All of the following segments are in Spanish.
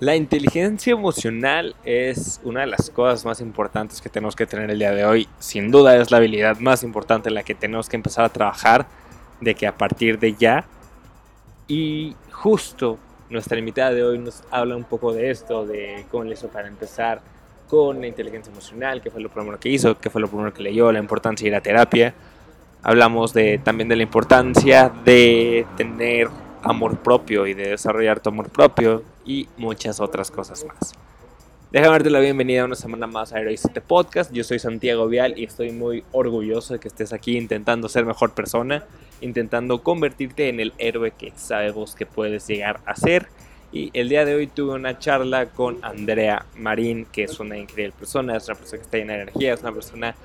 La inteligencia emocional es una de las cosas más importantes que tenemos que tener el día de hoy. Sin duda es la habilidad más importante en la que tenemos que empezar a trabajar de que a partir de ya. Y justo nuestra invitada de hoy nos habla un poco de esto, de cómo le hizo para empezar con la inteligencia emocional, qué fue lo primero que hizo, qué fue lo primero que leyó, la importancia de ir a terapia. Hablamos de, también de la importancia de tener amor propio y de desarrollar tu amor propio y muchas otras cosas más. Déjame darte la bienvenida una semana más a Heroízate Podcast. Yo soy Santiago Vial y estoy muy orgulloso de que estés aquí intentando ser mejor persona, intentando convertirte en el héroe que sabemos que puedes llegar a ser. Y el día de hoy tuve una charla con Andrea Marín, que es una increíble persona, es una persona que está llena de energía, es una persona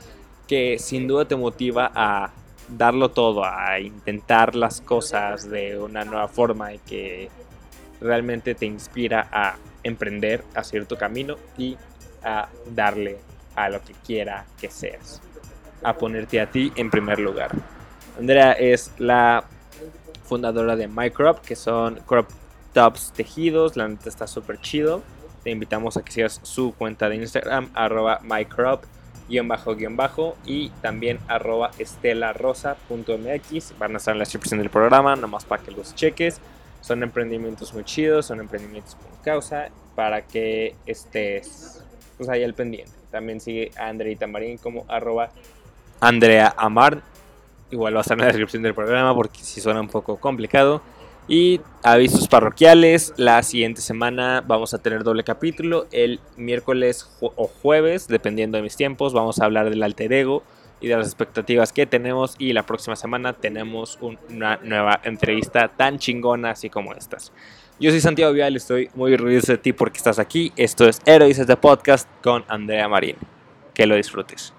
que sin duda te motiva a darlo todo, a intentar las cosas de una nueva forma y que realmente te inspira a emprender a cierto camino y a darle a lo que quiera que seas, a ponerte a ti en primer lugar. Andrea es la fundadora de MyCrop, que son crop tops tejidos, la neta está súper chido. Te invitamos a que sigas su cuenta de Instagram, arroba mycrop guion bajo guion bajo y también arroba estelarosa.mx van a estar en la descripción del programa nomás para que los cheques. Son emprendimientos muy chidos son emprendimientos con causa para que estés pues ahí al pendiente. También sigue a Andreita Marín como arroba Andrea Amar. Igual va a estar en la descripción del programa porque si suena un poco complicado y avisos parroquiales, la siguiente semana vamos a tener doble capítulo. El miércoles o jueves, dependiendo de mis tiempos, vamos a hablar del alter ego y de las expectativas que tenemos. Y la próxima semana tenemos una nueva entrevista tan chingona así como estas. Yo soy Santiago Vial, estoy muy orgulloso de ti porque estás aquí. Esto es Héroes de Podcast con Andrea Marín. Que lo disfrutes.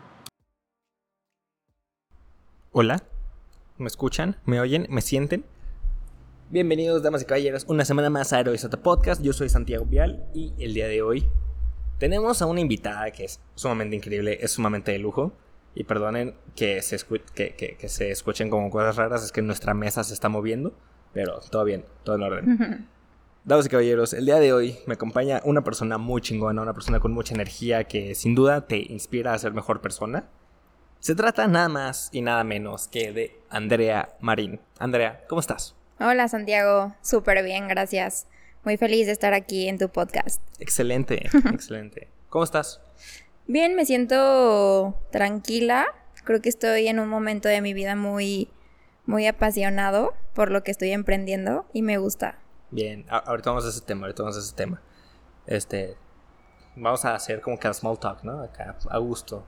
Hola, ¿me escuchan? ¿Me oyen? ¿Me sienten? Bienvenidos, damas y caballeros, una semana más a Heroisata Podcast. Yo soy Santiago Vial y el día de hoy tenemos a una invitada que es sumamente increíble, es sumamente de lujo. Y perdonen que se, que, se escuchen como cosas raras, es que nuestra mesa se está moviendo, pero todo bien, todo en orden. Damas y caballeros, el día de hoy me acompaña una persona muy chingona, una persona con mucha energía que sin duda te inspira a ser mejor persona. Se trata nada más y nada menos que de Andrea Marín. Andrea, ¿cómo estás? Hola Santiago, súper bien, gracias. Muy feliz de estar aquí en tu podcast. Excelente, excelente. ¿Cómo estás? Bien, me siento tranquila. Creo que estoy en un momento de mi vida muy, muy apasionado por lo que estoy emprendiendo y me gusta. Bien, ahorita vamos a ese tema, ahorita vamos a ese tema. Este, vamos a hacer como que a small talk, ¿no? Acá, a gusto.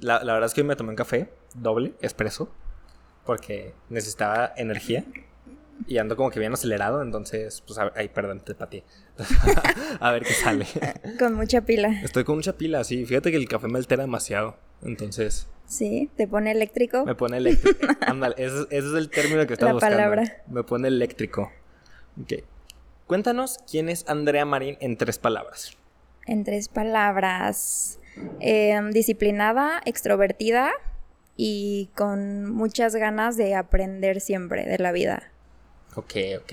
La, la verdad es que hoy me tomé un café doble, expreso, porque necesitaba energía y ando como que bien acelerado, entonces, pues, ay, perdón, te ti a ver qué sale. con mucha pila. Estoy con mucha pila, sí. Fíjate que el café me altera demasiado, entonces. Sí, ¿te pone eléctrico? Me pone eléctrico. Ándale, ese, es el término que estamos buscando. La palabra. Me pone eléctrico. Ok. Cuéntanos quién es Andrea Marín en tres palabras. En tres palabras. Em, disciplinada, extrovertida y con muchas ganas de aprender siempre de la vida. Ok, ok.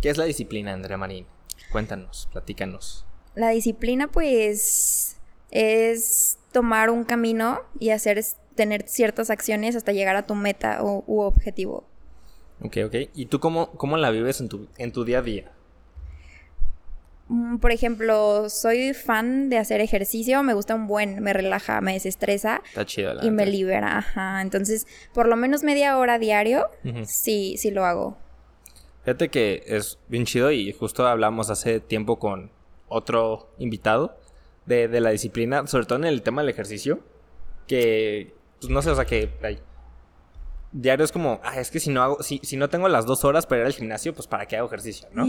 ¿Qué es la disciplina, Andrea Marín? Cuéntanos, platícanos. La disciplina, pues, es tomar un camino y hacer, tener ciertas acciones hasta llegar a tu meta o, u objetivo. Ok, ok. ¿Y tú cómo, cómo la vives en tu, en tu día a día? Mm, por ejemplo, soy fan de hacer ejercicio, me gusta un buen, me relaja, me desestresa. Está chido, Y me libera, ajá. Entonces, por lo menos media hora diario, sí, sí lo hago. Fíjate que es bien chido y justo hablamos hace tiempo con otro invitado de, la disciplina, sobre todo en el tema del ejercicio, que, pues no sé, o sea, que diario es como, ah, es que si no hago, si, si no tengo las dos horas para ir al gimnasio, pues para qué hago ejercicio, ¿no?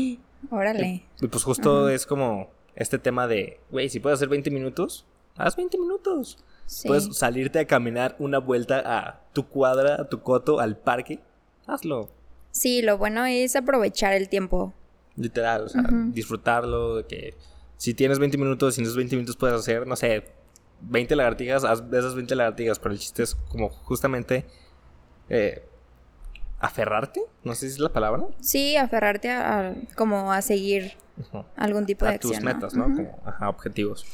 Órale. Y, pues justo es como este tema de, güey, si puedes hacer 20 minutos, haz 20 minutos. Puedes salirte a caminar una vuelta a tu cuadra, a tu coto, al parque, hazlo. Sí, lo bueno es aprovechar el tiempo. Literal, o sea, disfrutarlo, de que si tienes 20 minutos, y en esos 20 minutos puedes hacer, no sé, 20 lagartijas, haz de esas 20 lagartijas, pero el chiste es como justamente eh, aferrarte, no sé si es la palabra. Sí, aferrarte a, como a seguir algún tipo de a acción. tus metas, ¿no? Como, ajá, objetivos.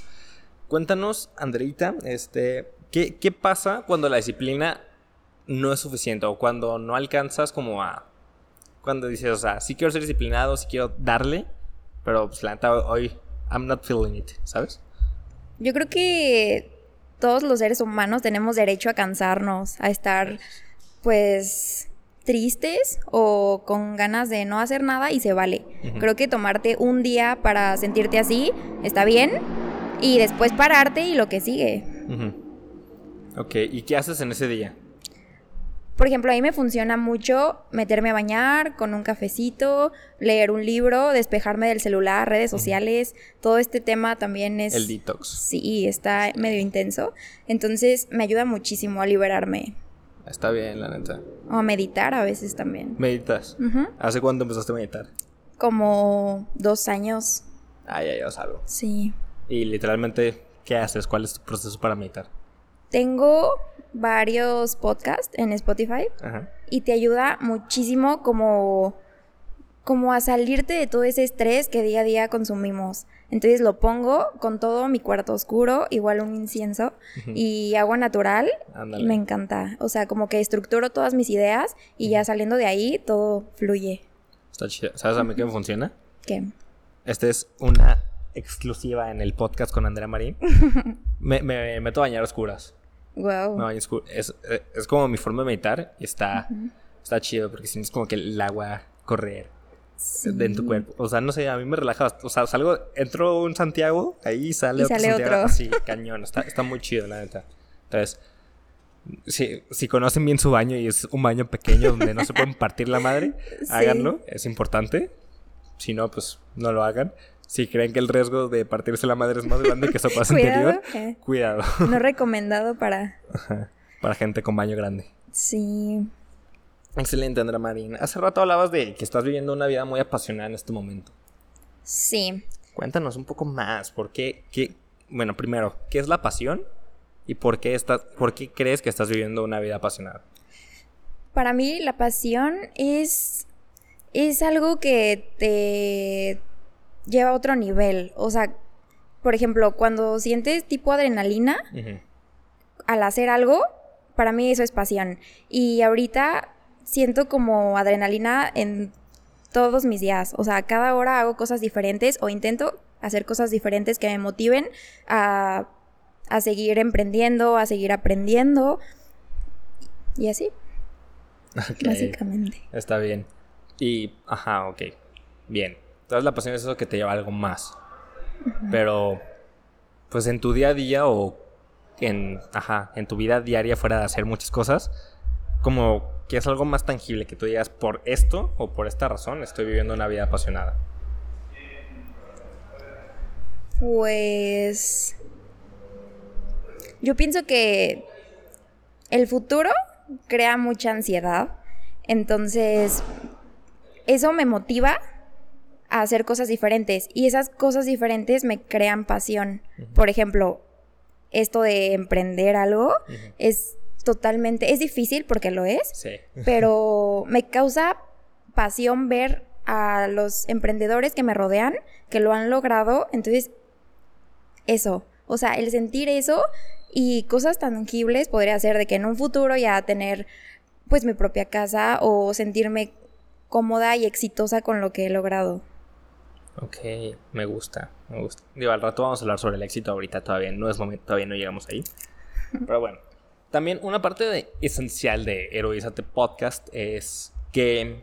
Cuéntanos, Andreita, este, ¿qué, ¿qué pasa cuando la disciplina no es suficiente o cuando no alcanzas como a... Cuando dices, o sea, sí quiero ser disciplinado, sí quiero darle, pero pues la neta hoy I'm not feeling it, ¿sabes? Yo creo que todos los seres humanos tenemos derecho a cansarnos, a estar pues tristes o con ganas de no hacer nada y se vale. Creo que tomarte un día para sentirte así está bien y después pararte y lo que sigue. Ok, ¿y qué haces en ese día? Por ejemplo, a mí me funciona mucho meterme a bañar con un cafecito, leer un libro, despejarme del celular, redes sociales. Todo este tema también es... El detox. Sí, está medio intenso. Entonces me ayuda muchísimo a liberarme. Está bien, la neta. O a meditar a veces también. ¿Meditas? ¿Hace cuánto empezaste a meditar? Como dos años. Ah, ya llevas algo. Sí. Y literalmente, ¿qué haces? ¿Cuál es tu proceso para meditar? Tengo varios podcasts en Spotify y te ayuda muchísimo como, como a salirte de todo ese estrés que día a día consumimos. Entonces lo pongo con todo mi cuarto oscuro, igual un incienso y agua natural. Me encanta. O sea, como que estructuro todas mis ideas y ya saliendo de ahí todo fluye. Está chido. ¿Sabes a mí qué me funciona? ¿Qué? Esta es una exclusiva en el podcast con Andrea Marín. me, me meto a bañar oscuras. Wow. es, es, como mi forma de meditar y está, está chido porque sientes como que el agua correr en tu cuerpo. O sea, no sé, a mí me relaja. O sea, salgo, entro en Santiago, ahí sale, otro, Santiago, Sí, cañón. Está, está muy chido, la neta. Entonces, si, si conocen bien su baño y es un baño pequeño donde no se pueden partir la madre, háganlo. Es importante. Si no, pues no lo hagan. Si creen que el riesgo de partirse la madre es más grande que su pase anterior, eh. cuidado. No recomendado para... para gente con baño grande. Sí. Excelente, Andrea Marín. Hace rato hablabas de que estás viviendo una vida muy apasionada en este momento. Sí. Cuéntanos un poco más. ¿Por qué? qué bueno, primero, ¿qué es la pasión? ¿Y por qué, estás, por qué crees que estás viviendo una vida apasionada? Para mí, la pasión es. Es algo que te lleva a otro nivel. O sea, por ejemplo, cuando sientes tipo adrenalina al hacer algo, para mí eso es pasión. Y ahorita siento como adrenalina en todos mis días. O sea, cada hora hago cosas diferentes o intento hacer cosas diferentes que me motiven a, a seguir emprendiendo, a seguir aprendiendo. Y así. Básicamente. Está bien. Y, ajá, ok. Bien. Entonces la pasión es eso que te lleva a algo más. Pero, pues en tu día a día o en, ajá, en tu vida diaria fuera de hacer muchas cosas, como que es algo más tangible, que tú digas, por esto o por esta razón estoy viviendo una vida apasionada. Pues... Yo pienso que el futuro crea mucha ansiedad. Entonces, eso me motiva a hacer cosas diferentes y esas cosas diferentes me crean pasión. Por ejemplo, esto de emprender algo es totalmente, es difícil porque lo es, sí. pero me causa pasión ver a los emprendedores que me rodean, que lo han logrado, entonces eso, o sea, el sentir eso y cosas tangibles podría ser de que en un futuro ya tener pues mi propia casa o sentirme cómoda y exitosa con lo que he logrado. Ok, me gusta, me gusta. Digo, al rato vamos a hablar sobre el éxito ahorita, todavía no es momento, todavía no llegamos ahí. Pero bueno, también una parte esencial de Heroízate Podcast es que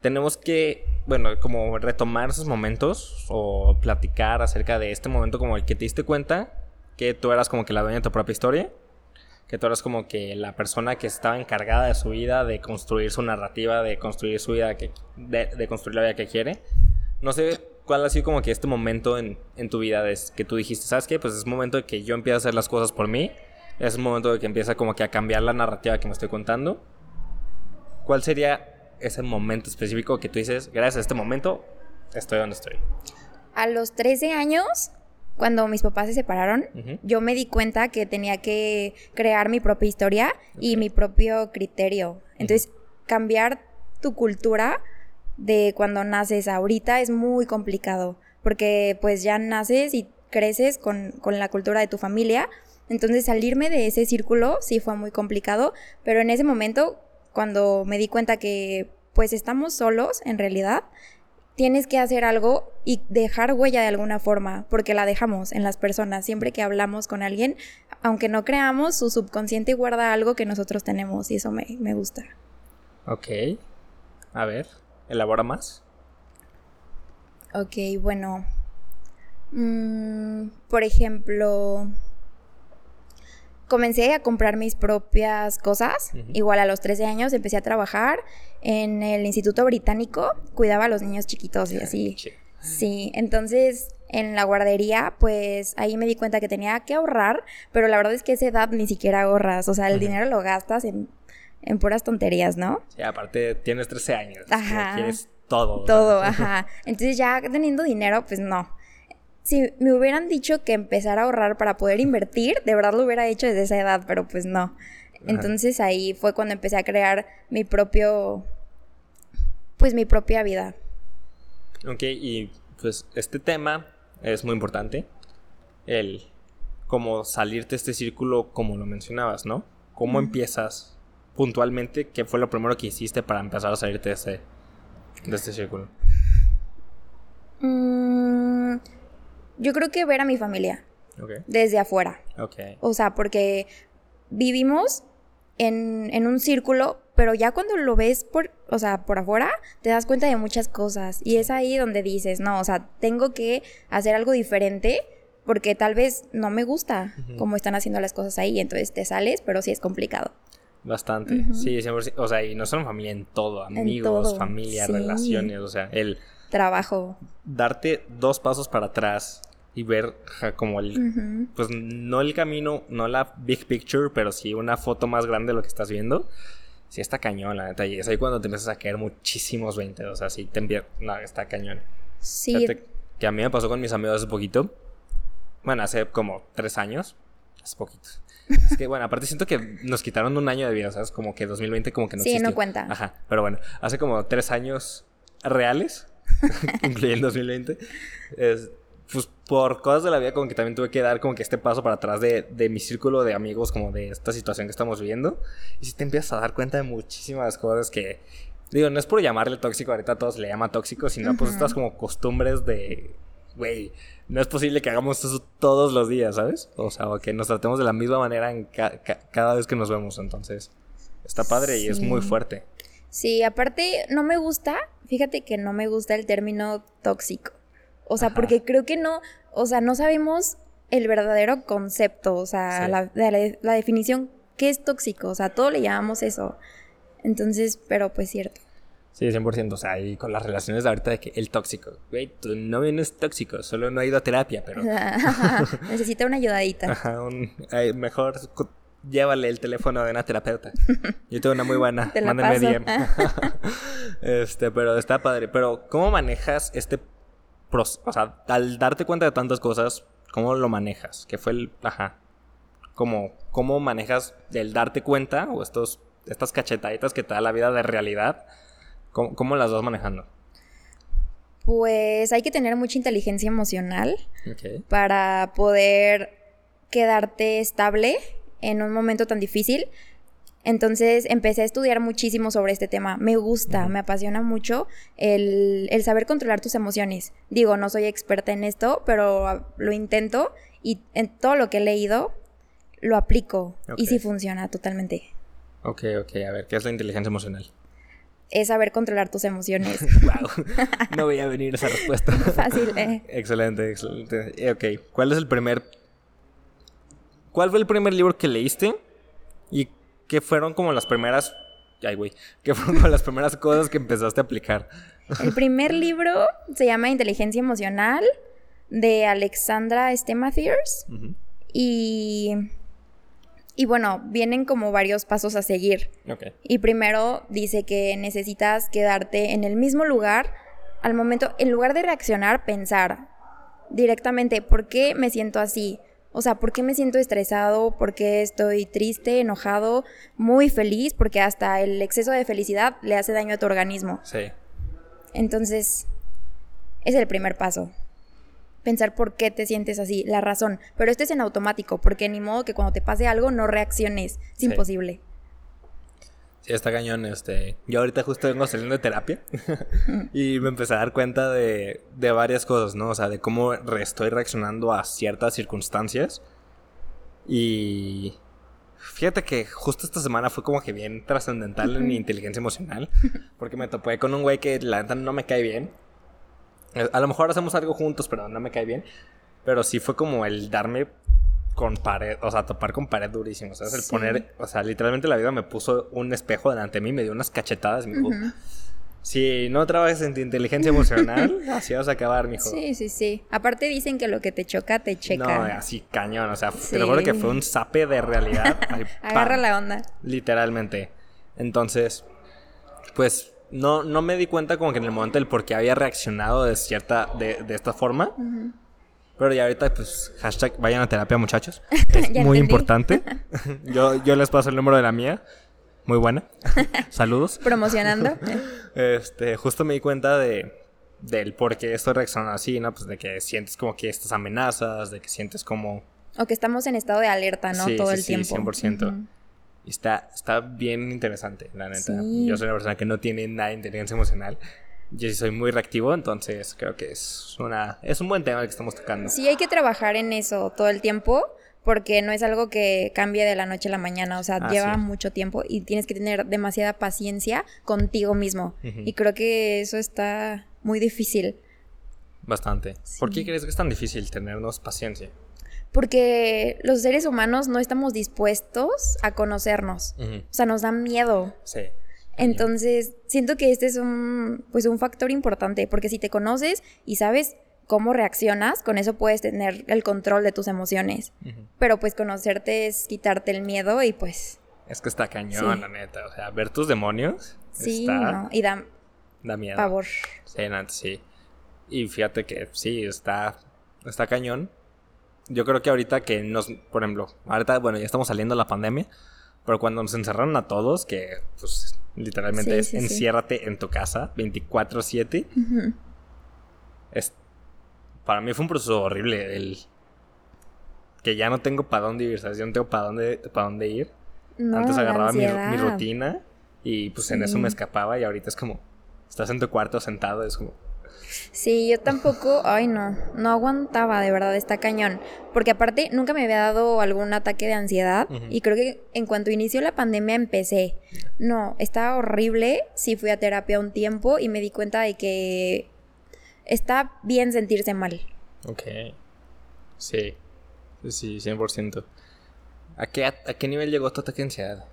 tenemos que, bueno, como retomar esos momentos o platicar acerca de este momento como el que te diste cuenta que tú eras como que la dueña de tu propia historia, que tú eras como que la persona que estaba encargada de su vida, de construir su narrativa, de construir su vida, que, de construir la vida que quiere no sé cuál ha sido como que este momento en, tu vida es que tú dijiste, ¿sabes qué? Pues es momento de que yo empiece a hacer las cosas por mí. Es un momento de que empieza como que a cambiar la narrativa que me estoy contando. ¿Cuál sería ese momento específico que tú dices, gracias a este momento, estoy donde estoy? A los 13 años, cuando mis papás se separaron, yo me di cuenta que tenía que crear mi propia historia y mi propio criterio. Entonces, cambiar tu cultura de cuando naces ahorita es muy complicado, porque pues ya naces y creces con, con la cultura de tu familia, entonces salirme de ese círculo sí fue muy complicado, pero en ese momento, cuando me di cuenta que pues estamos solos en realidad, tienes que hacer algo y dejar huella de alguna forma, porque la dejamos en las personas. Siempre que hablamos con alguien, aunque no creamos, su subconsciente guarda algo que nosotros tenemos y eso me, me gusta. Ok. A ver, elabora más. Ok, bueno. Mm, por ejemplo, comencé a comprar mis propias cosas. Igual a los 13 años empecé a trabajar en el Instituto Británico, cuidaba a los niños chiquitos y así. Sí, entonces en la guardería, pues ahí me di cuenta que tenía que ahorrar, pero la verdad es que a esa edad ni siquiera ahorras, o sea, el dinero lo gastas en, en, puras tonterías, ¿no? Sí, aparte tienes 13 años, ajá. quieres todo. Todo, ajá. Entonces ya teniendo dinero, pues no si me hubieran dicho que empezar a ahorrar para poder invertir, de verdad lo hubiera hecho desde esa edad, pero pues no. Entonces ahí fue cuando empecé a crear mi propio, pues mi propia vida. Ok, y pues este tema es muy importante, el cómo salirte de este círculo como lo mencionabas, ¿no? ¿Cómo empiezas puntualmente? ¿Qué fue lo primero que hiciste para empezar a salirte de este, de este círculo? Mmm yo creo que ver a mi familia. Desde afuera. O sea, porque vivimos en, en, un círculo, pero ya cuando lo ves por, o sea, por afuera, te das cuenta de muchas cosas. Y es ahí donde dices, no, o sea, tengo que hacer algo diferente porque tal vez no me gusta cómo están haciendo las cosas ahí. Entonces te sales, pero sí es complicado. Bastante, sí, siempre, o sea, y no son familia en todo, amigos, familia, relaciones, o sea, el trabajo. Darte dos pasos para atrás y ver como el, pues no el camino, no la big picture, pero sí una foto más grande de lo que estás viendo. Sí está cañón, la neta. Y es ahí cuando te empiezas a caer muchísimos 20. O sea, sí te envía... No, está cañón. Sí. que a mí me pasó con mis amigos hace poquito. Bueno, hace como tres años. Hace poquito. Es que, bueno, aparte siento que nos quitaron un año de vida, ¿sabes? Como que 2020 como que no Sí, no cuenta. Ajá. Pero bueno, hace como tres años reales incluyendo 2020, es, pues por cosas de la vida como que también tuve que dar como que este paso para atrás de, de mi círculo de amigos como de esta situación que estamos viviendo. Y si te empiezas a dar cuenta de muchísimas cosas que, digo, no es por llamarle tóxico, ahorita a todos le llama tóxico, sino pues estas como costumbres de, güey, no es posible que hagamos eso todos los días, ¿sabes? O sea, o que nos tratemos de la misma manera en cada vez que nos vemos, entonces está padre y es muy fuerte. Sí, aparte no me gusta, fíjate que no me gusta el término tóxico. O sea, porque creo que no, o sea, no sabemos el verdadero concepto, o sea, la, definición, ¿qué es tóxico? O sea, todo le llamamos eso. Entonces, pero pues cierto. Sí, 100%. O sea, y con las relaciones de ahorita de que el tóxico. Güey, tu novio no es tóxico, solo no ha ido a terapia, pero. Necesita una ayudadita. Ajá, un, mejor llévale el teléfono de una terapeuta. Yo tengo una muy buena. Te Mándenme DM. este, pero está padre. Pero, ¿cómo manejas este proceso? O sea, al darte cuenta de tantas cosas, ¿cómo lo manejas? ¿Qué fue el. Ajá. ¿Cómo, cómo manejas el darte cuenta o estos, estas cachetaditas que te da la vida de realidad? ¿Cómo, cómo las vas manejando? Pues hay que tener mucha inteligencia emocional para poder quedarte estable en un momento tan difícil. Entonces empecé a estudiar muchísimo sobre este tema. Me gusta, me apasiona mucho el, saber controlar tus emociones. Digo, no soy experta en esto, pero lo intento y en todo lo que he leído lo aplico y sí funciona totalmente. Ok, ok, a ver, ¿qué es la inteligencia emocional? Es saber controlar tus emociones. wow, no voy a venir esa respuesta. Fácil, ¿eh? Excelente, excelente. Eh, ok, ¿cuál es el primer ¿Cuál fue el primer libro que leíste? ¿Y qué fueron como las primeras... Ay, güey. ¿Qué fueron como las primeras cosas que empezaste a aplicar? El primer libro se llama Inteligencia Emocional de Alexandra Stemathers. Y... Y bueno, vienen como varios pasos a seguir. Y primero dice que necesitas quedarte en el mismo lugar al momento, en lugar de reaccionar, pensar directamente, ¿por qué me siento así? O sea, ¿por qué me siento estresado? ¿Por qué estoy triste, enojado, muy feliz? Porque hasta el exceso de felicidad le hace daño a tu organismo. Sí. Entonces, es el primer paso. Pensar por qué te sientes así, la razón. Pero esto es en automático, porque ni modo que cuando te pase algo no reacciones. Es Sí. imposible. Sí, está cañón, este... Yo ahorita justo vengo saliendo de terapia y me empecé a dar cuenta de, de varias cosas, ¿no? O sea, de cómo re- estoy reaccionando a ciertas circunstancias y... Fíjate que justo esta semana fue como que bien trascendental en mi inteligencia emocional porque me topé con un güey que la neta no me cae bien. Eh, A lo mejor hacemos algo juntos, pero no me cae bien. Pero sí fue como el darme con pared, o sea, topar con pared durísimo. O sea, es el Sí. poner, o sea, literalmente la vida me puso un espejo delante de mí, me dio unas cachetadas me dijo, Ujú. si no trabajas en tu inteligencia emocional, así vas a acabar, mijo. Sí, sí, sí. Aparte dicen que lo que te choca, te checa. No, así cañón, o sea, te Sí. lo juro que fue un zape de realidad. Ay, Agarra la onda. Literalmente. Entonces, pues no, no me di cuenta como que en el momento del por qué había reaccionado de cierta, de, de esta forma. Pero ya ahorita, pues, hashtag vayan a terapia, muchachos. Es muy entendí. importante. yo, yo les paso el número de la mía. Muy buena. Saludos. Promocionando. Este, justo me di cuenta de del por qué estoy reaccionando así, ¿no? Pues de que sientes como que estas amenazas, de que sientes como... o que estamos en estado de alerta, ¿no? Sí, Todo sí, el sí, tiempo. 100%. Ujú. Y está, está bien interesante, la neta. Sí. Yo soy una persona que no tiene nada de inteligencia emocional. Yo sí soy muy reactivo, entonces creo que es una es un buen tema el que estamos tocando. Sí, hay que trabajar en eso todo el tiempo porque no es algo que cambie de la noche a la mañana, o sea, Ah, lleva sí. mucho tiempo y tienes que tener demasiada paciencia contigo mismo. Y creo que eso está muy difícil, Bastante. ¿Por qué crees que es tan difícil tenernos paciencia? Porque los seres humanos no estamos dispuestos a conocernos. O sea, nos da miedo. Sí. Entonces, siento que este es un, pues un factor importante, porque si te conoces y sabes cómo reaccionas, con eso puedes tener el control de tus emociones. Pero pues conocerte es quitarte el miedo y pues Es que está cañón, Sí. la neta. O sea, ver tus demonios sí, está, ¿no? Y da da miedo. pavor. Sí, neta, sí. Y fíjate que sí, está, está cañón. Yo creo que ahorita que nos, por ejemplo, ahorita, bueno, ya estamos saliendo de la pandemia, pero cuando nos encerraron a todos, que pues literalmente Sí, es sí, sí. enciérrate en tu casa 24/7, Ujú. es, para mí fue un proceso horrible el que ya no tengo para dónde ir, ¿sabes? Yo no tengo para dónde, para dónde ir. No, Antes agarraba mi, mi rutina y pues en eso me escapaba y ahorita es como, estás en tu cuarto sentado, es como, Sí, yo tampoco, ay no, no aguantaba, de verdad, está cañón. Porque aparte nunca me había dado algún ataque de ansiedad y creo que en cuanto inició la pandemia empecé. No, estaba horrible, sí fui a terapia un tiempo y me di cuenta de que está bien sentirse mal. Ok. Sí. Sí, sí, 100%. ¿A qué, a, qué nivel llegó tu ataque de ansiedad?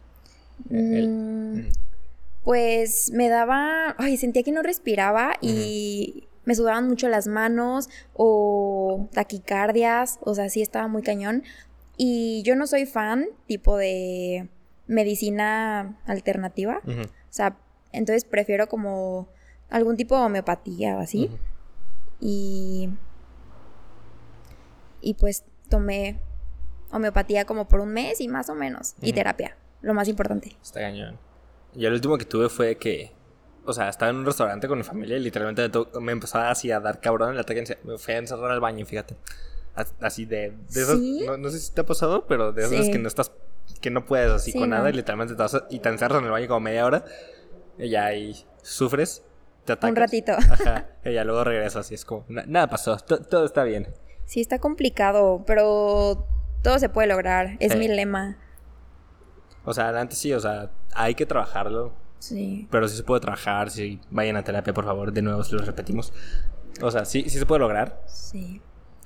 El- Mm, Mm. Pues me daba, ay, sentía que no respiraba y me sudaban mucho las manos o taquicardias, o sea, sí estaba muy cañón. Y yo no soy fan tipo de medicina alternativa, o sea, entonces prefiero como algún tipo de homeopatía o así. Y y pues tomé homeopatía como por un mes y más o menos y terapia, lo más importante. Está cañón. Y el último que tuve fue que, o sea, estaba en un restaurante con mi familia y literalmente me, me empezó así a dar cabrón el ataque. Me fui a encerrar al baño, fíjate. As- Así de, de esas, ¿Sí? no, no sé si te ha pasado, pero de esas Sí. que no estás, que no puedes así Sí, con no. nada y literalmente te vas a- y te encerras en el baño como media hora y ya ahí sufres, te atacas. Un ratito. Ajá, y ya luego regresas y es como, "Na- nada pasó, to- todo está bien. Sí, está complicado, pero todo se puede lograr. Es mi lema. O sea, antes sí, o sea, hay que trabajarlo, Sí. pero sí se puede trabajar, si vayan a terapia, por favor, de nuevo, si lo repetimos. O sea, sí, sí se puede lograr. Sí.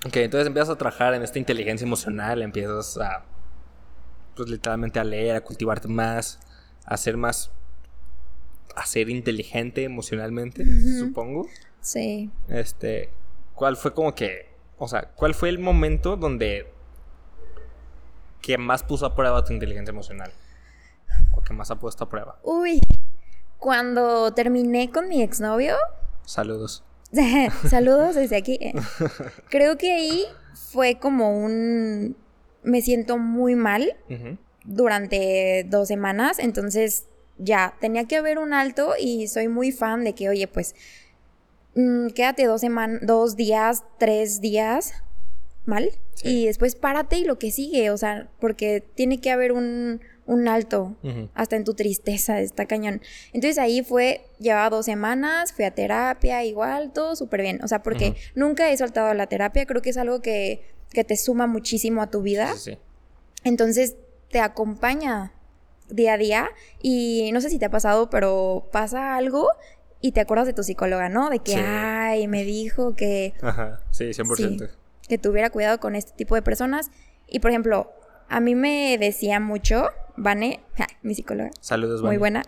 Ok, entonces empiezas a trabajar en esta inteligencia emocional, empiezas a, pues literalmente a leer, a cultivarte más, a ser más, a ser inteligente emocionalmente, supongo. Sí. Este, ¿cuál fue como que, o sea, cuál fue el momento donde que más puso a prueba tu inteligencia emocional? O que más ha puesto a prueba. Uy. Cuando terminé con mi exnovio, Saludos. saludos desde aquí. Creo que ahí fue como un me siento muy mal durante dos semanas, entonces ya, tenía que haber un alto y soy muy fan de que, oye, pues, mm, quédate dos semanas, dos días, tres días mal Sí. y después párate y lo que sigue, o sea, porque tiene que haber un, un alto hasta en tu tristeza, está cañón. Entonces ahí fue, llevaba dos semanas, fui a terapia, igual, todo súper bien. O sea, porque nunca he soltado la terapia, creo que es algo que, que te suma muchísimo a tu vida. Sí, sí. Entonces te acompaña día a día y no sé si te ha pasado, pero pasa algo y te acuerdas de tu psicóloga, ¿no? De que, Sí. ay, me dijo que, Ajá, sí, 100%. que tuviera cuidado con este tipo de personas. Y por ejemplo, a mí me decía mucho, Vane, ja, mi psicóloga, Saludos, muy Vane. buena,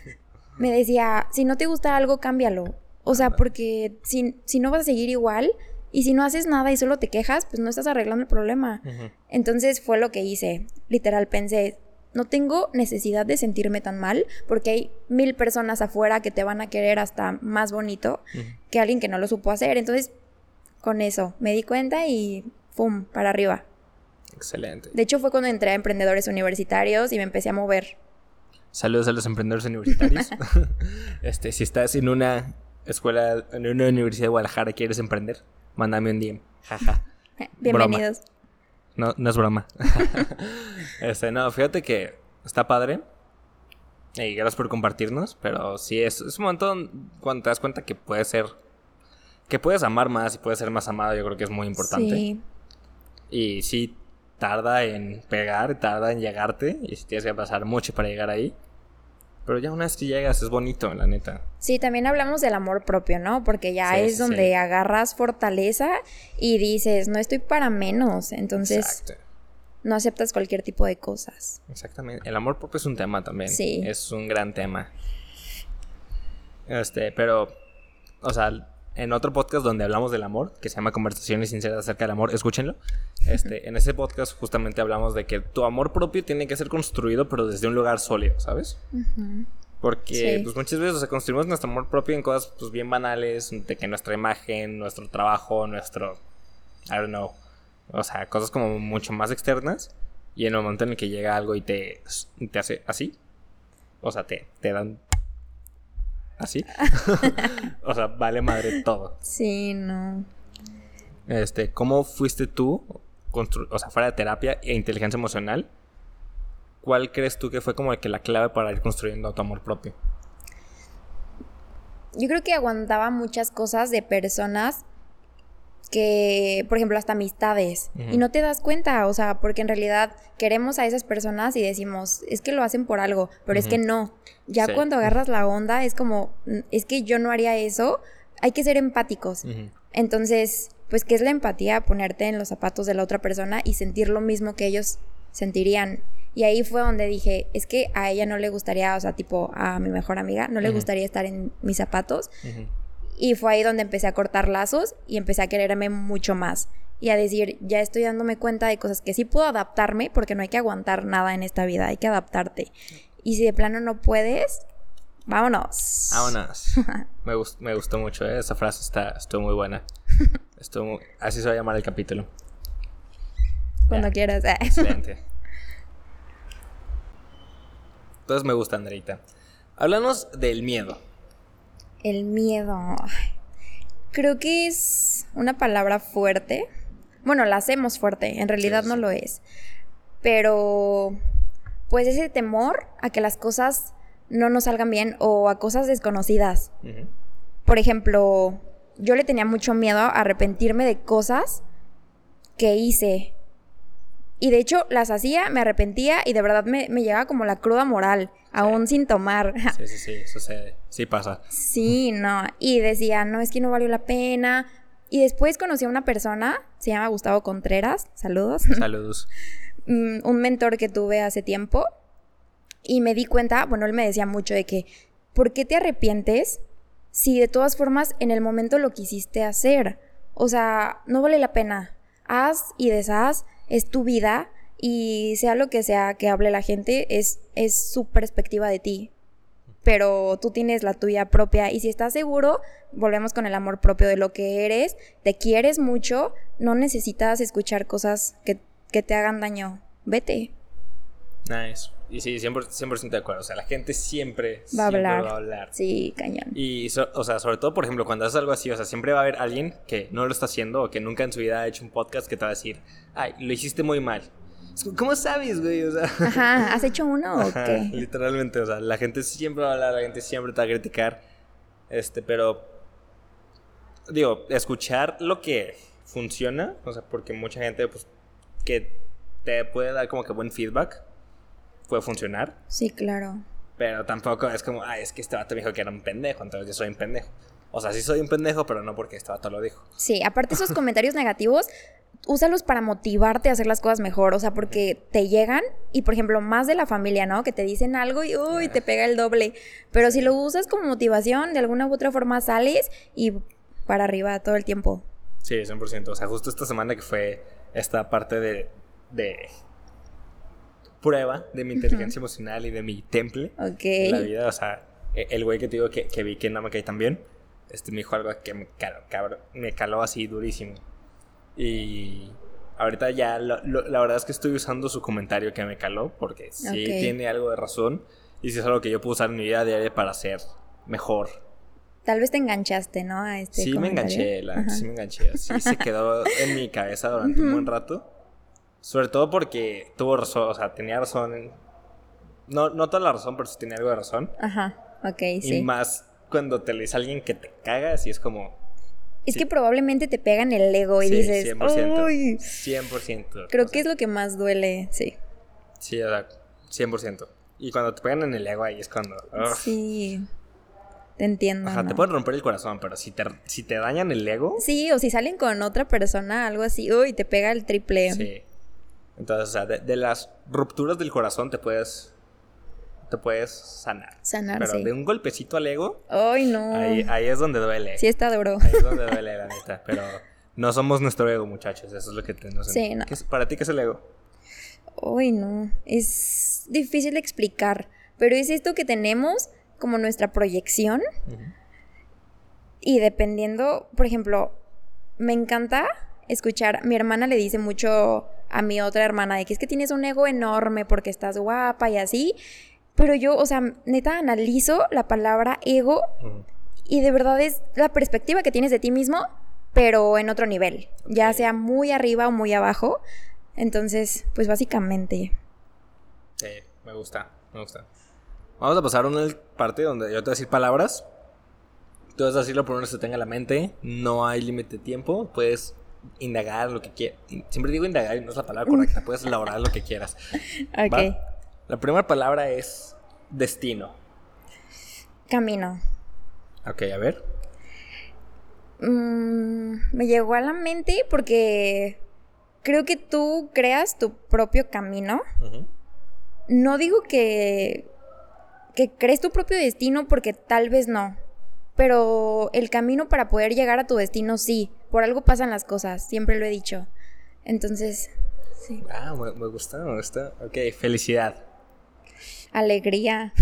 me decía, si no te gusta algo, cámbialo. O sea, porque si, si no vas a seguir igual y si no haces nada y solo te quejas, pues no estás arreglando el problema. Entonces fue lo que hice. Literal pensé, no tengo necesidad de sentirme tan mal porque hay mil personas afuera que te van a querer hasta más bonito que alguien que no lo supo hacer. Entonces, con eso me di cuenta y ¡pum! para arriba. Excelente. De hecho, fue cuando entré a emprendedores universitarios y me empecé a mover. Saludos a los emprendedores universitarios. este, si estás en una escuela, en una universidad de Guadalajara y quieres emprender, mándame un DM. Jaja. Bienvenidos. No, no es broma. este, no, fíjate que está padre. Y gracias por compartirnos. Pero sí, es, es un montón cuando te das cuenta que puedes ser. Que puedes amar más y puedes ser más amado. Yo creo que es muy importante. Sí. Y sí, tarda en pegar, tarda en llegarte. Y sí tienes que pasar mucho para llegar ahí. Pero ya una vez que llegas, es bonito, la neta. Sí, también hablamos del amor propio, ¿no? Porque ya Sí, es donde sí. agarras fortaleza y dices, no estoy para menos. Entonces, Exacto. no aceptas cualquier tipo de cosas. Exactamente. El amor propio es un tema también. Sí. Es un gran tema. Este, pero, o sea, en otro podcast donde hablamos del amor, que se llama Conversaciones Sinceras acerca del amor, escúchenlo. Este, en ese podcast justamente hablamos de que tu amor propio tiene que ser construido, pero desde un lugar sólido, ¿sabes? Porque Sí. pues muchas veces o sea, construimos nuestro amor propio en cosas pues bien banales, de que nuestra imagen, nuestro trabajo, nuestro I don't know, o sea, cosas como mucho más externas y en el momento en el que llega algo y te, te hace así, o sea, te, te dan así, o sea, vale madre todo. Sí, no. Este, ¿cómo fuiste tú, o sea, fuera de terapia e inteligencia emocional? ¿Cuál crees tú que fue como que la clave para ir construyendo tu amor propio? Yo creo que aguantaba muchas cosas de personas que, por ejemplo, hasta amistades. Y no te das cuenta, o sea, porque en realidad queremos a esas personas y decimos, es que lo hacen por algo, pero es que no. Ya Sí. cuando agarras la onda es como, "Mm, es que yo no haría eso. Hay que ser empáticos. Entonces, pues, ¿qué es la empatía? Ponerte en los zapatos de la otra persona y sentir lo mismo que ellos sentirían. Y ahí fue donde dije, es que a ella no le gustaría, o sea, tipo a mi mejor amiga, no le gustaría estar en mis zapatos. Y fue ahí donde empecé a cortar lazos y empecé a quererme mucho más. Y a decir, ya estoy dándome cuenta de cosas que sí puedo adaptarme, porque no hay que aguantar nada en esta vida, hay que adaptarte. Y si de plano no puedes, vámonos. Vámonos. me, gust- me gustó mucho, ¿eh? esa frase está, estuvo muy buena. Estuvo muy- Así se va a llamar el capítulo. Cuando Ya. quieras. Excelente. Entonces me gusta, Andreita. Háblanos del miedo. El miedo. Creo que es una palabra fuerte. Bueno, la hacemos fuerte, en realidad Sí, no lo es. Pero, pues ese temor a que las cosas no nos salgan bien o a cosas desconocidas. Por ejemplo, yo le tenía mucho miedo a arrepentirme de cosas que hice. Y de hecho las hacía, me arrepentía y de verdad me, me llegaba como la cruda moral, aún sin tomar. Sí, sí, sí, sucede. Sí pasa. Sí, no. Y decía, no, es que no valió la pena. Y después conocí a una persona, se llama Gustavo Contreras, saludos, Saludos. mm, un mentor que tuve hace tiempo. Y me di cuenta, bueno, él me decía mucho de que, ¿por qué te arrepientes si de todas formas en el momento lo quisiste hacer? O sea, no vale la pena. Haz y deshaz, es tu vida y sea lo que sea que hable la gente, es, es su perspectiva de ti. Pero tú tienes la tuya propia y si estás seguro, volvemos con el amor propio de lo que eres, te quieres mucho, no necesitas escuchar cosas que, que te hagan daño, vete. Nice. Y sí, 100%, 100 de acuerdo. O sea, la gente siempre Va a siempre hablar. va a hablar. Sí, cañón. Y, so- o sea, sobre todo, por ejemplo, cuando haces algo así, o sea, siempre va a haber alguien que no lo está haciendo o que nunca en su vida ha hecho un podcast que te va a decir, ay, lo hiciste muy mal. ¿Cómo sabes, güey? O sea, Ajá, ¿has hecho uno o qué? literalmente, o sea, la gente siempre va a hablar, la gente siempre te va a criticar. Este, pero, digo, escuchar lo que funciona, o sea, porque mucha gente, pues, que te puede dar como que buen feedback, puede funcionar. Sí, claro. Pero tampoco es como, ah, es que este vato me dijo que era un pendejo, entonces yo soy un pendejo. O sea, sí soy un pendejo, pero no porque este vato lo dijo. Sí, aparte esos comentarios negativos, úsalos para motivarte a hacer las cosas mejor, o sea, porque te llegan y, por ejemplo, más de la familia, ¿no? Que te dicen algo y, uy, te pega el doble. Pero si lo usas como motivación, de alguna u otra forma sales y para arriba todo el tiempo. Sí, 100%. O sea, justo esta semana que fue esta parte de, de prueba de mi inteligencia emocional y de mi temple Ok. en la vida. O sea, e- el güey que te digo que, que vi que no me cae tan bien, este me dijo algo que me caló, cabrón, me caló así durísimo. Y ahorita ya, lo- lo- la verdad es que estoy usando su comentario que me caló, porque sí tiene algo de razón. Y sí es algo que yo puedo usar en mi vida diaria para ser mejor. Tal vez te enganchaste, ¿no? A este sí, me enganché, la sí me enganché. Sí se quedó en mi cabeza durante un buen rato. Sobre todo porque tuvo razón, o sea, tenía razón. en- No, no toda la razón, pero sí tenía algo de razón. Ajá, ok, Y sí. más cuando te le dice a alguien que te caga, así es como. Es sí. que probablemente te pegan el ego y sí, dices, 100%. uy, 100%. creo o que es lo que más duele, sí. Sí, o sea, 100%. Y cuando te pegan en el ego ahí es cuando. ugh. Sí, te entiendo. Ajá, te pueden romper el corazón, pero si te, si te dañan el ego. Sí, o si salen con otra persona, algo así, uy, te pega el triple. Sí. Entonces, o sea, de, de las rupturas del corazón te puedes. Te puedes sanar. Sanar, Pero sí. de un golpecito al ego, Ay, no. ahí, ahí es donde duele. Sí está duro. Ahí es donde duele, la neta. Pero no somos nuestro ego, muchachos. Eso es lo que tenemos. en- Sí, no. ¿Qué es- ¿Para ti qué es el ego? Ay, no. Es difícil de explicar, pero es esto que tenemos como nuestra proyección y dependiendo, por ejemplo, me encanta escuchar, mi hermana le dice mucho a mi otra hermana de que es que tienes un ego enorme porque estás guapa y así, pero yo, o sea, neta analizo la palabra ego y de verdad es la perspectiva que tienes de ti mismo, pero en otro nivel, ya sea muy arriba o muy abajo. Entonces, pues básicamente, Sí, me gusta, me gusta. Vamos a pasar a una parte donde yo te voy a decir palabras. Tú vas a decir lo primero que se tenga en la mente. No hay límite de tiempo. Puedes indagar lo que quieras. Siempre digo indagar y no es la palabra correcta. Puedes elaborar lo que quieras. ok, ¿va? La primera palabra es destino. camino. Ok, a ver. Mm, me llegó a la mente porque creo que tú creas tu propio camino. No digo que, que crees tu propio destino porque tal vez no. Pero el camino para poder llegar a tu destino sí. Por algo pasan las cosas, siempre lo he dicho. Entonces, sí. Ah, me, me gusta, me gusta. Ok, felicidad. Alegría.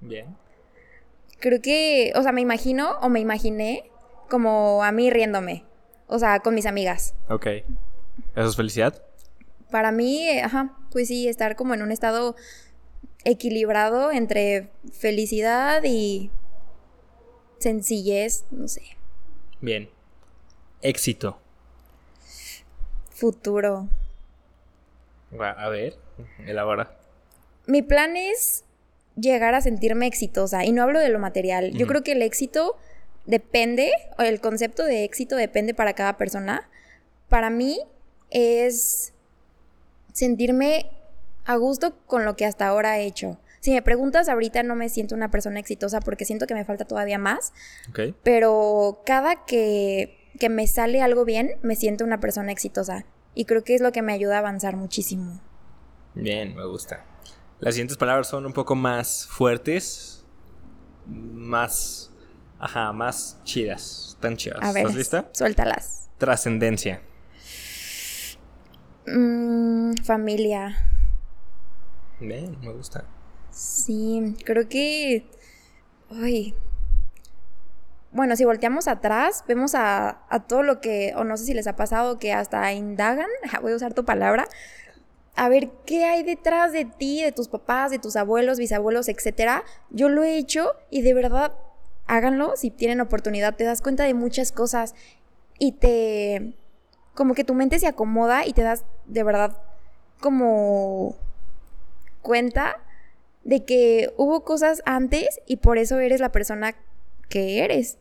Bien. Creo que, o sea, me imagino o me imaginé como a mí riéndome. O sea, con mis amigas. Ok. ¿Eso es felicidad? Para mí, eh, ajá, pues sí, estar como en un estado equilibrado entre felicidad y sencillez, no sé, Bien. Éxito. futuro. A ver, elabora. Mi plan es llegar a sentirme exitosa y no hablo de lo material. Yo creo que el éxito depende, o el concepto de éxito depende para cada persona. Para mí es sentirme a gusto con lo que hasta ahora he hecho. Si me preguntas ahorita no me siento una persona exitosa porque siento que me falta todavía más, pero cada que, que me sale algo bien me siento una persona exitosa y creo que es lo que me ayuda a avanzar muchísimo. Bien, me gusta. Las siguientes palabras son un poco más fuertes, más, ajá, más chidas, tan chidas. A ver, ¿Estás lista? suéltalas. Trascendencia. Mm, familia. Bien, me gusta. Sí, creo que... Ay. Bueno, si volteamos atrás, vemos a, todo lo que, o no sé si les ha pasado, que hasta indagan, voy a usar tu palabra, a ver qué hay detrás de ti, de tus papás, de tus abuelos, bisabuelos, etcétera. Yo lo he hecho y de verdad háganlo si tienen oportunidad, te das cuenta de muchas cosas y te como que tu mente se acomoda y te das de verdad como cuenta de que hubo cosas antes y por eso eres la persona que eres.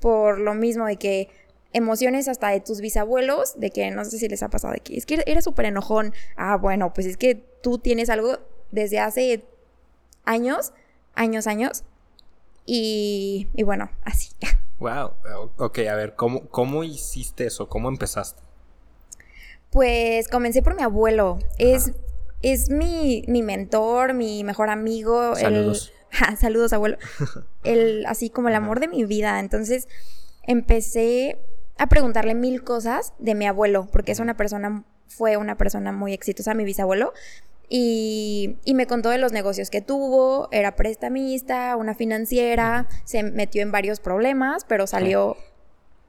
Por lo mismo de que emociones hasta de tus bisabuelos, de que no sé si les ha pasado de que es que eres súper enojón. Ah, bueno, pues es que tú tienes algo desde hace años, años, años. Y, y bueno, así. Wow. Ok, a ver, ¿cómo, ¿cómo hiciste eso? ¿Cómo empezaste? Pues comencé por mi abuelo. Es, es mi, mi, mentor, mi mejor amigo. Saludos. saludos, abuelo. el, así como el amor de mi vida. Entonces empecé a preguntarle mil cosas de mi abuelo, porque es una persona, fue una persona muy exitosa, mi bisabuelo. Y, y, me contó de los negocios que tuvo, era prestamista, una financiera, se metió en varios problemas, pero salió,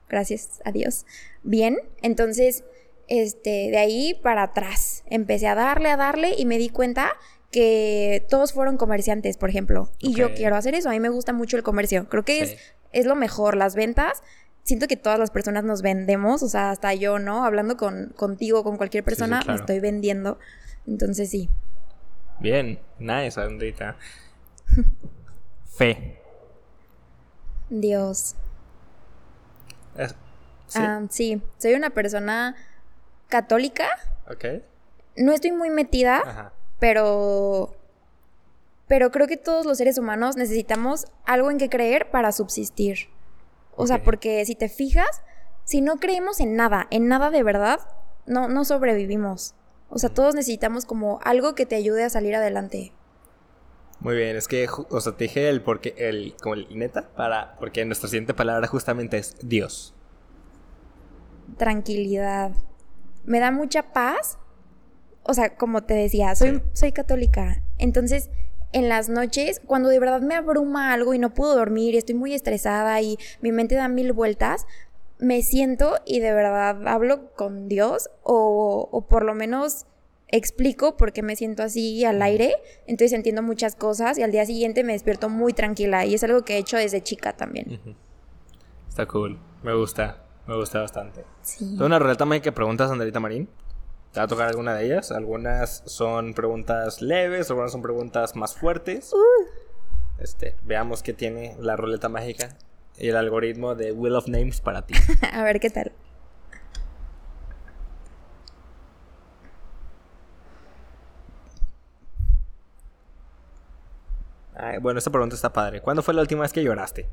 gracias a Dios, bien. Entonces, este, de ahí para atrás, empecé a darle, a darle y me di cuenta que todos fueron comerciantes, por ejemplo. Y yo quiero hacer eso, a mí me gusta mucho el comercio, creo que es, es lo mejor, las ventas siento que todas las personas nos vendemos, o sea, hasta yo, ¿no? Hablando con, contigo, con cualquier persona, me estoy vendiendo. Entonces sí. Bien, nice, Andrita. Fe. Dios. ¿Sí? Ah, sí, soy una persona católica. Ok. No estoy muy metida, Ajá. Pero. Pero creo que todos los seres humanos necesitamos algo en que creer para subsistir. O sea, porque si te fijas, si no creemos en nada, en nada de verdad, no, no sobrevivimos. O sea, todos necesitamos como algo que te ayude a salir adelante. Muy bien, es que, o sea, te dije el porque, el, como el neta, para, porque nuestra siguiente palabra justamente es Dios. Tranquilidad. Me da mucha paz. O sea, como te decía, soy, soy católica. Entonces, en las noches, cuando de verdad me abruma algo y no puedo dormir, estoy muy estresada y mi mente da mil vueltas, me siento y de verdad hablo con Dios o, o por lo menos explico por qué me siento así al aire, entonces entiendo muchas cosas y al día siguiente me despierto muy tranquila y es algo que he hecho desde chica también. Está cool, me gusta, me gusta bastante. Sí. Tengo una ruleta que preguntas, Andrita Marín. ¿Te va a tocar alguna de ellas? Algunas son preguntas leves, algunas son preguntas más fuertes. Uh. Este, veamos qué tiene la ruleta mágica y el algoritmo de Wheel of Names para ti. a ver qué tal. bueno, esta pregunta está padre. ¿Cuándo fue la última vez que lloraste?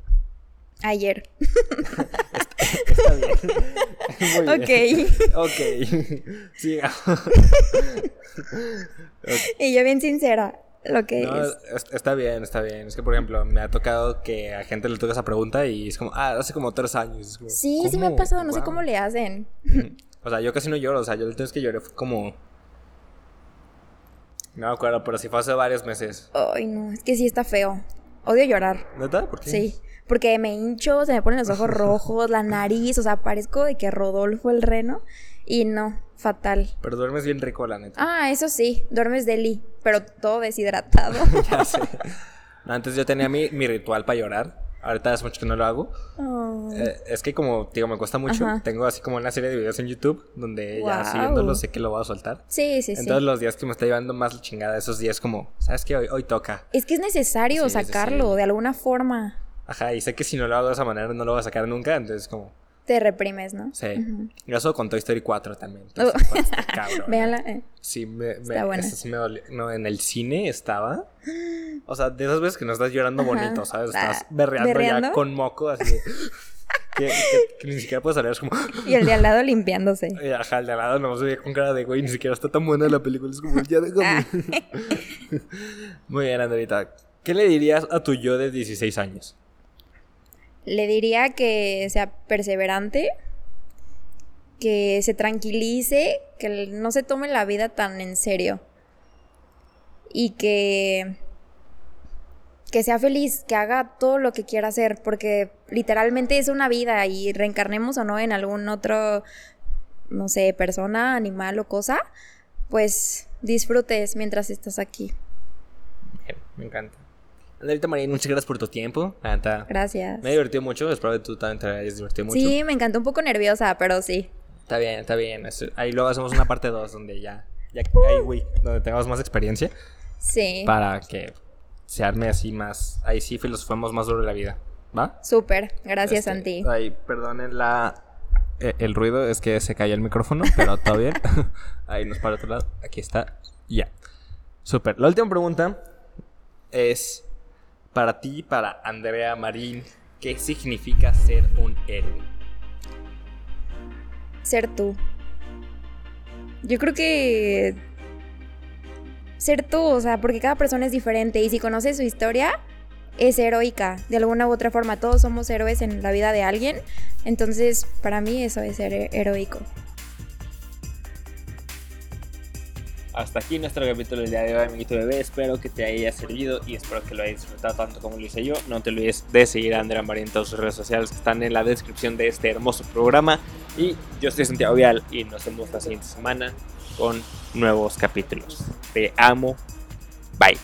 Ayer. está, bien. Muy ok. Ok. Siga. Y yo bien sincera, lo que es. Está bien, está bien. Es que, por ejemplo, me ha tocado que a gente le toque esa pregunta y es como, ah, hace como tres años. sí, sí me ha pasado, no sé cómo le hacen. O sea, yo casi no lloro, o sea, yo el que lloré fue como... No me acuerdo, pero sí fue hace varios meses. Ay, no, es que sí está feo. Odio llorar. ¿Neta? ¿Por qué? Sí. Porque me hincho, se me ponen los ojos rojos, la nariz, o sea, parezco de que Rodolfo el reno. Y no, fatal. Pero duermes bien rico, la neta. Ah, eso sí, duermes deli, pero todo deshidratado. ya sé. antes yo tenía mi, mi ritual para llorar. Ahorita es mucho que no lo hago. Eh, es que como, digo, me cuesta mucho. Tengo así como una serie de videos en YouTube donde ya siguiéndolo sé que lo voy a soltar. Sí, sí, sí. Entonces los días que me está llevando más la chingada, esos días como, ¿sabes qué? Hoy, hoy toca. Es que es necesario sacarlo de alguna forma. Ajá, y sé que si no lo hago de esa manera no lo voy a sacar nunca, entonces como... Te reprimes, ¿no? Sí. Y eso con Toy Story 4 también. Uh. Véanla. Eh. Sí, me, Está buena. sí me. No, en el cine estaba. O sea, de esas veces que no estás llorando bonito, ¿sabes? Estás ah, berreando, ya con moco, así que, que, ni siquiera puedes salir, es como... Y el de al lado limpiándose. Ajá, el de al lado no se ve con cara de güey, ni siquiera está tan buena la película, es como, ya déjame. Ah. Muy bien, Andrita. ¿Qué le dirías a tu yo de 16 años? Le diría que sea perseverante, que se tranquilice, que no se tome la vida tan en serio y que, que sea feliz, que haga todo lo que quiera hacer, porque literalmente es una vida y reencarnemos o no en algún otro, no sé, persona, animal o cosa, pues disfrutes mientras estás aquí. Bien, me encanta. Andrita Marín, muchas gracias por tu tiempo. Gracias. Me he divertido mucho, espero que tú también te hayas divertido mucho. Sí, me encantó un poco nerviosa, pero sí. Está bien, está bien. Ahí luego hacemos una parte 2 donde ya, ya ahí, güey, donde tengamos más experiencia. Sí. Para que se arme así más, ahí sí filosofemos más sobre la vida. ¿Va? Súper, gracias Este, Santi. Ay, perdonen la, eh, el ruido, es que se cayó el micrófono, pero todo bien. ahí nos para otro lado. Aquí está. Ya. Súper. La última pregunta es para ti, para Andrea Marín, ¿qué significa ser un héroe? Ser tú. Yo creo que ser tú, o sea, porque cada persona es diferente y si conoces su historia, es heroica, de alguna u otra forma. Todos somos héroes en la vida de alguien, entonces para mí eso es ser heroico. Hasta aquí nuestro capítulo del día de hoy, amiguito bebé. Espero que te haya servido y espero que lo hayas disfrutado tanto como lo hice yo. No te olvides de seguir a Andrea Marín en todas sus redes sociales que están en la descripción de este hermoso programa. Y yo soy Santiago Vial y nos vemos la siguiente semana con nuevos capítulos. Te amo. Bye.